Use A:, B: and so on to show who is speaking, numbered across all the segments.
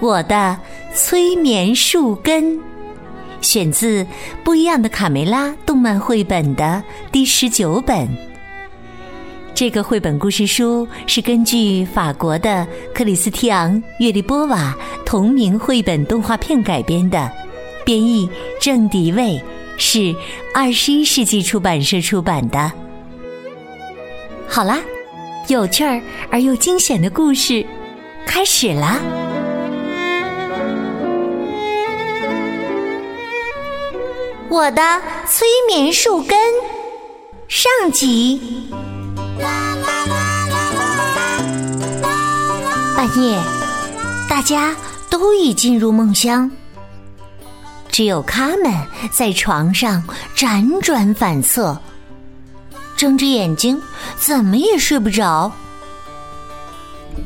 A: 我的催眠树根》，选自《不一样的卡梅拉》动漫绘本的第十九本。这个绘本故事书是根据法国的克里斯蒂昂·约利波瓦同名绘本动画片改编的，编译郑迪卫，是二十一世纪出版社出版的。好啦，有趣儿而又惊险的故事开始啦！我的催眠树根上集。半夜，大家都已进入梦乡，只有他们在床上辗转反侧，睁着眼睛，怎么也睡不着。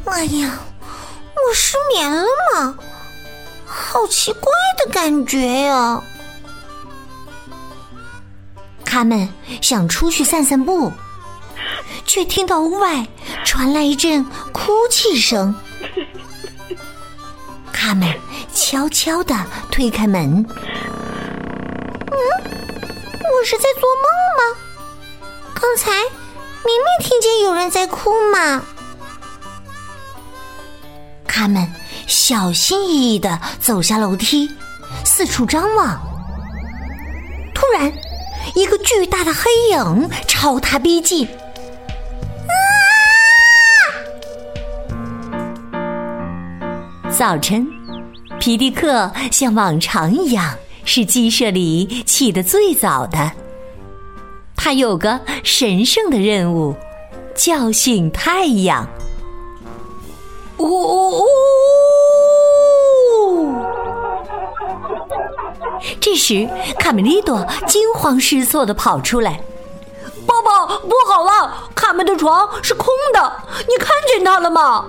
B: 哎呀，我失眠了吗？好奇怪的感觉呀！
A: 他们想出去散散步。却听到屋外传来一阵哭泣声，他们悄悄地推开门。
B: 嗯，我是在做梦吗？刚才明明听见有人在哭嘛。
A: 他们小心翼翼地走下楼梯，四处张望。突然，一个巨大的黑影朝他逼近。啊早晨，皮迪克像往常一样是鸡舍里起得最早的。他有个神圣的任务，叫醒太阳。呜呜呜！这时，卡梅利多惊慌失措的跑出来：“
C: 爸爸，不好了！卡门的床是空的，你看见他了吗？”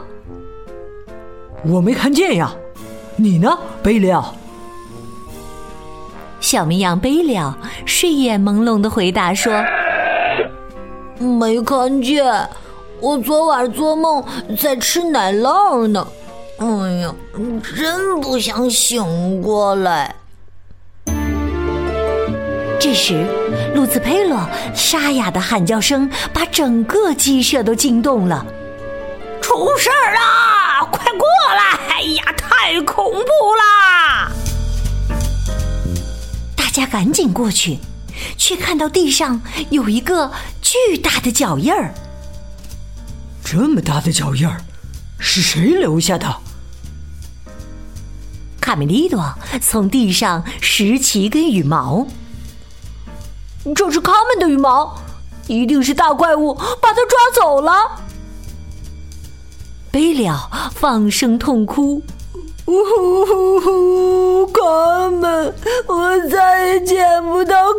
D: 我没看见呀，你呢，贝利奥？
A: 小绵羊贝利奥睡眼朦胧的回答说：“
C: 没看见，我昨晚做梦在吃奶酪呢。哎呀，真不想醒过来。”
A: 这时，路兹佩洛沙哑的喊叫声把整个鸡舍都惊动了，
C: 出事儿啦！快过来！哎呀，太恐怖啦！
A: 大家赶紧过去，却看到地上有一个巨大的脚印儿。
D: 这么大的脚印儿，是谁留下的？
A: 卡梅利多从地上拾起一根羽毛，
C: 这是他们的羽毛，一定是大怪物把它抓走了。
A: 贝了放声痛哭，
C: 呜呼！卡门，我再也见不到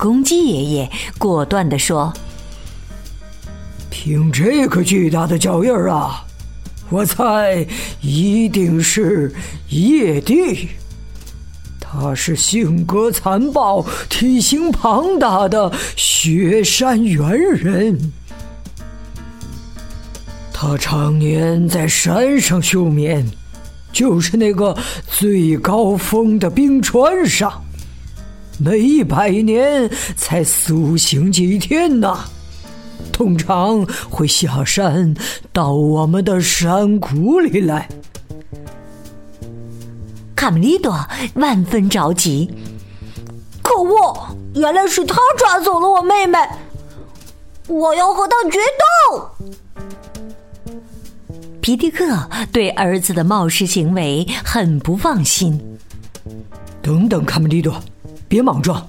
A: 公鸡爷爷果断的说：“
D: 凭这个巨大的脚印儿啊，我猜一定是夜帝。”他是性格残暴、体型庞大的雪山猿人，他常年在山上休眠，就是那个最高峰的冰川上，每一百年才苏醒几天呐。通常会下山到我们的山谷里来。
A: 卡梅利多万分着急，
C: 可恶！原来是他抓走了我妹妹，我要和他决
A: 斗。皮迪克对儿子的冒失行为很不放心。
D: 等等，卡梅利多，别莽撞！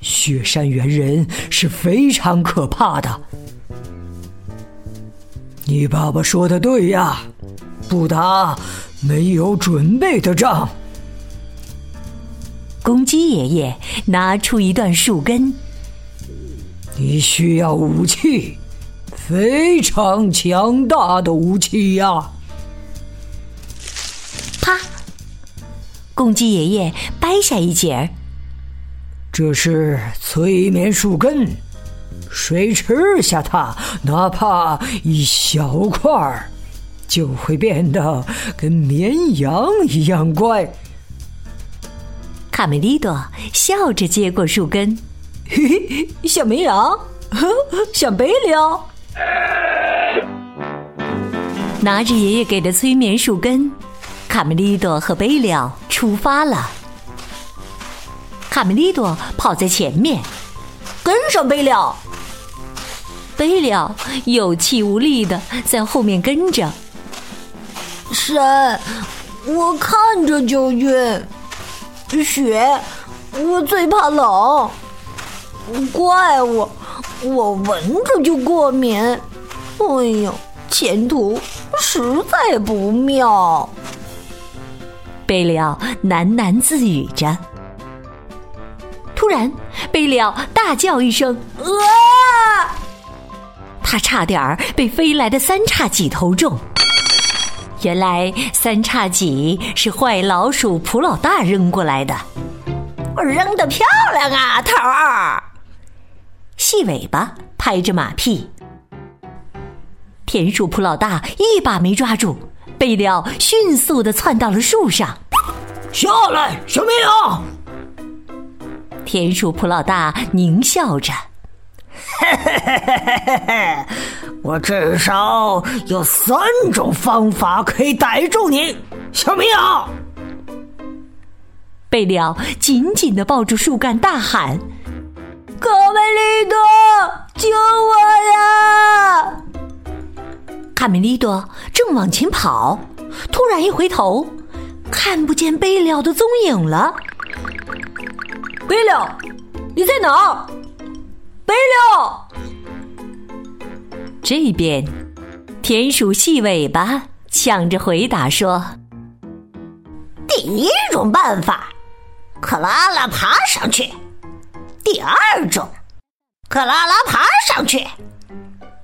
D: 雪山猿人是非常可怕的。你爸爸说的对呀，不打没有准备的仗。
A: 公鸡爷爷拿出一段树根，
D: 你需要武器，非常强大的武器呀！
A: 啪，公鸡爷爷掰下一截儿，
D: 这是催眠树根，谁吃下它，哪怕一小块儿，就会变得跟绵羊一样乖。
A: 卡梅利多笑着接过树根，
C: 嘿嘿，像绵羊，像贝利奥。
A: 拿着爷爷给的催眠树根，卡梅利多和贝利奥出发了。卡梅利多跑在前面，
C: 跟上贝利奥。
A: 贝利奥有气无力的在后面跟着。
C: 山，我看着就晕。雪，我最怕冷。怪物，我闻着就过敏。哎呦，前途实在不妙。
A: 贝利奥喃喃自语着。突然，贝利奥大叫一声：“啊！”他差点儿被飞来的三叉戟头中。原来三叉戟是坏老鼠普老大扔过来的，我
C: 扔的漂亮啊，头儿！
A: 细尾巴拍着马屁，田鼠普老大一把没抓住，贝利奥迅速的窜到了树上，
D: 下来，小绵羊！
A: 田鼠普老大狞笑着。
C: 嘿嘿嘿嘿嘿嘿！我至少有三种方法可以逮住你，小绵羊。
A: 贝利奥紧紧的抱住树干，大喊：“
C: 卡梅利多，救我呀！”
A: 卡梅利多正往前跑，突然一回头，看不见贝利奥的踪影了。
C: 贝利，你在哪儿？贝利，
A: 这边，田鼠细尾巴抢着回答说：“
B: 第一种办法，克拉拉爬上去；第二种，克拉拉爬上去；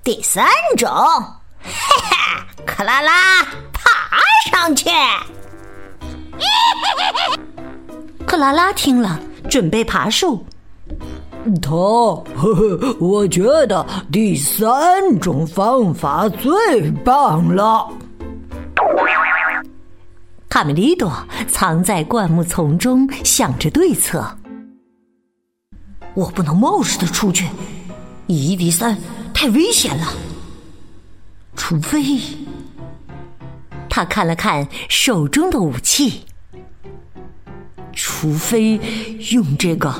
B: 第三种，嘿嘿，克拉拉爬上去。”
A: 克拉拉听了，准备爬树。
D: 他，呵呵，我觉得第三种方法最棒了。
A: 卡梅利多藏在灌木丛中，想着对策。
C: 我不能冒失的出去，以一敌三太危险了。除非……
A: 他看了看手中的武器，
C: 除非用这个。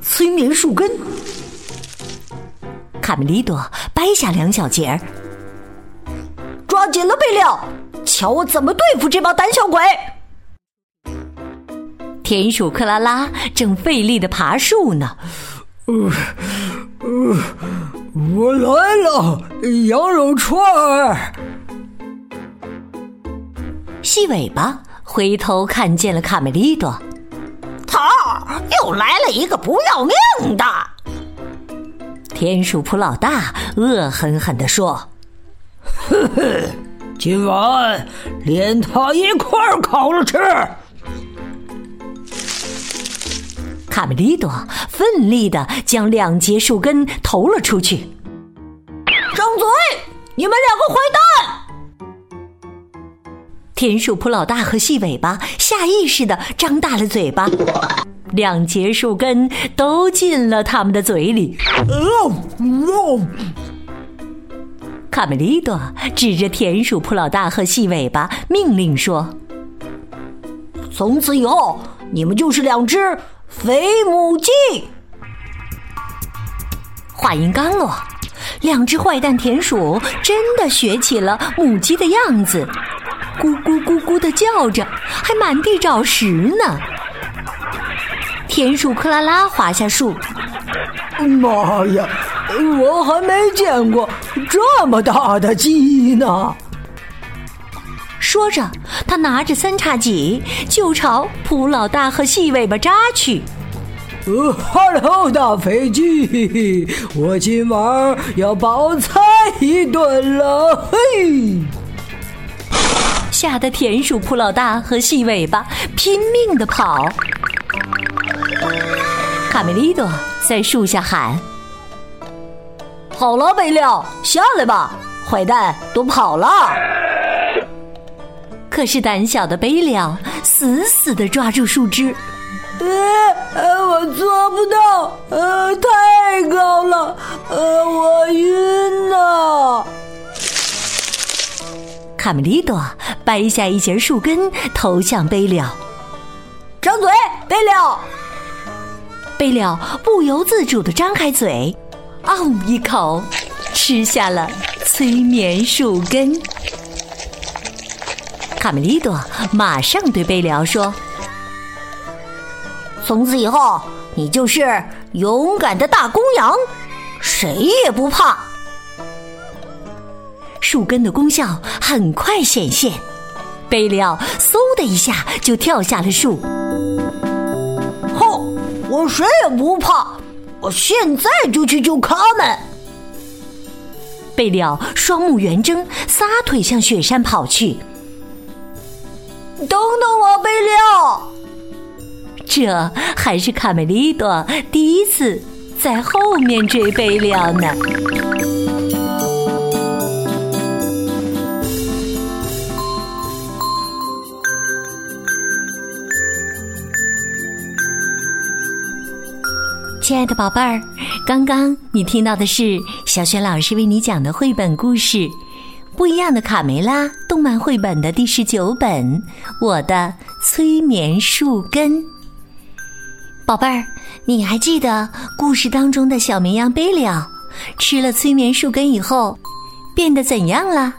C: 催眠树根，
A: 卡梅利多掰下两小节儿，
C: 抓紧了贝利奥，瞧我怎么对付这帮胆小鬼！
A: 田鼠克拉拉正费力的爬树呢。
D: 呃呃，我来了，羊肉串儿。
A: 细尾巴回头看见了卡梅利多。
B: 头又来了一个不要命的！
A: 田鼠普老大恶狠狠地说：“
D: 呵呵，今晚连他一块儿烤了吃。”
A: 卡梅利多奋力的将两节树根投了出去。
C: 张嘴！你们两个坏蛋！
A: 田鼠普老大和细尾巴下意识地张大了嘴巴，两节树根都进了他们的嘴里。卡梅利多指着田鼠普老大和细尾巴，命令说：“
C: 从此以后，你们就是两只肥母鸡。”
A: 话音刚落，两只坏蛋田鼠真的学起了母鸡的样子。咕咕咕咕的叫着，还满地找食呢。田鼠克拉拉滑下树，
D: 妈呀，我还没见过这么大的鸡呢？
A: 说着，他拿着三叉戟就朝蒲老大和细尾巴扎去。
D: 呃哈喽，大肥鸡，我今晚要饱餐一顿了，嘿！
A: 吓得田鼠蒲老大和细尾巴拼命的跑。卡梅利多在树下喊：“
C: 好了，贝料，下来吧，坏蛋都跑了。”
A: 可是胆小的贝料死死的抓住树枝。
C: 呃，我做不到，呃，太高了，呃，我晕了。
A: 卡梅利多掰下一截树根投向贝了，
C: 张嘴，贝了。
A: 贝了不由自主的张开嘴，嗷一口吃下了催眠树根。卡梅利多马上对贝了说。
B: 从此以后，你就是勇敢的大公羊，谁也不怕。
A: 树根的功效很快显现，贝利奥嗖的一下就跳下了树。
C: 哼，我谁也不怕，我现在就去救他们。
A: 贝利奥双目圆睁，撒腿向雪山跑去。
C: 等等我，贝利奥。
A: 这还是卡梅利多第一次在后面追贝了呢。亲爱的宝贝儿，刚刚你听到的是小雪老师为你讲的绘本故事《不一样的卡梅拉》动漫绘本的第十九本《我的催眠树根》。宝贝儿，你还记得故事当中的小绵羊贝了吃了催眠树根以后变得怎样了？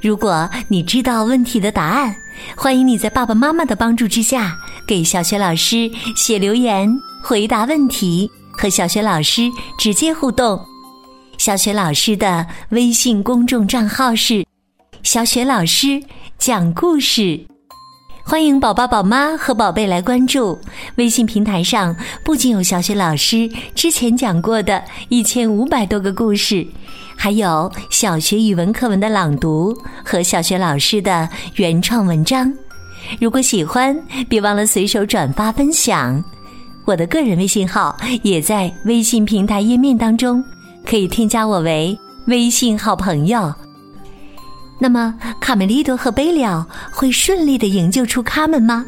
A: 如果你知道问题的答案，欢迎你在爸爸妈妈的帮助之下给小雪老师写留言回答问题，和小雪老师直接互动。小雪老师的微信公众账号是“小雪老师讲故事”。欢迎宝宝、宝妈和宝贝来关注微信平台上，不仅有小雪老师之前讲过的一千五百多个故事，还有小学语文课文的朗读和小学老师的原创文章。如果喜欢，别忘了随手转发分享。我的个人微信号也在微信平台页面当中，可以添加我为微信好朋友。那么，卡梅利多和贝了会顺利的营救出他们吗？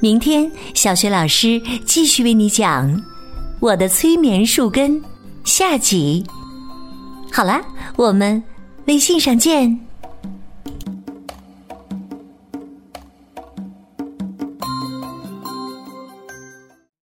A: 明天，小学老师继续为你讲《我的催眠树根》下集。好了，我们微信上见。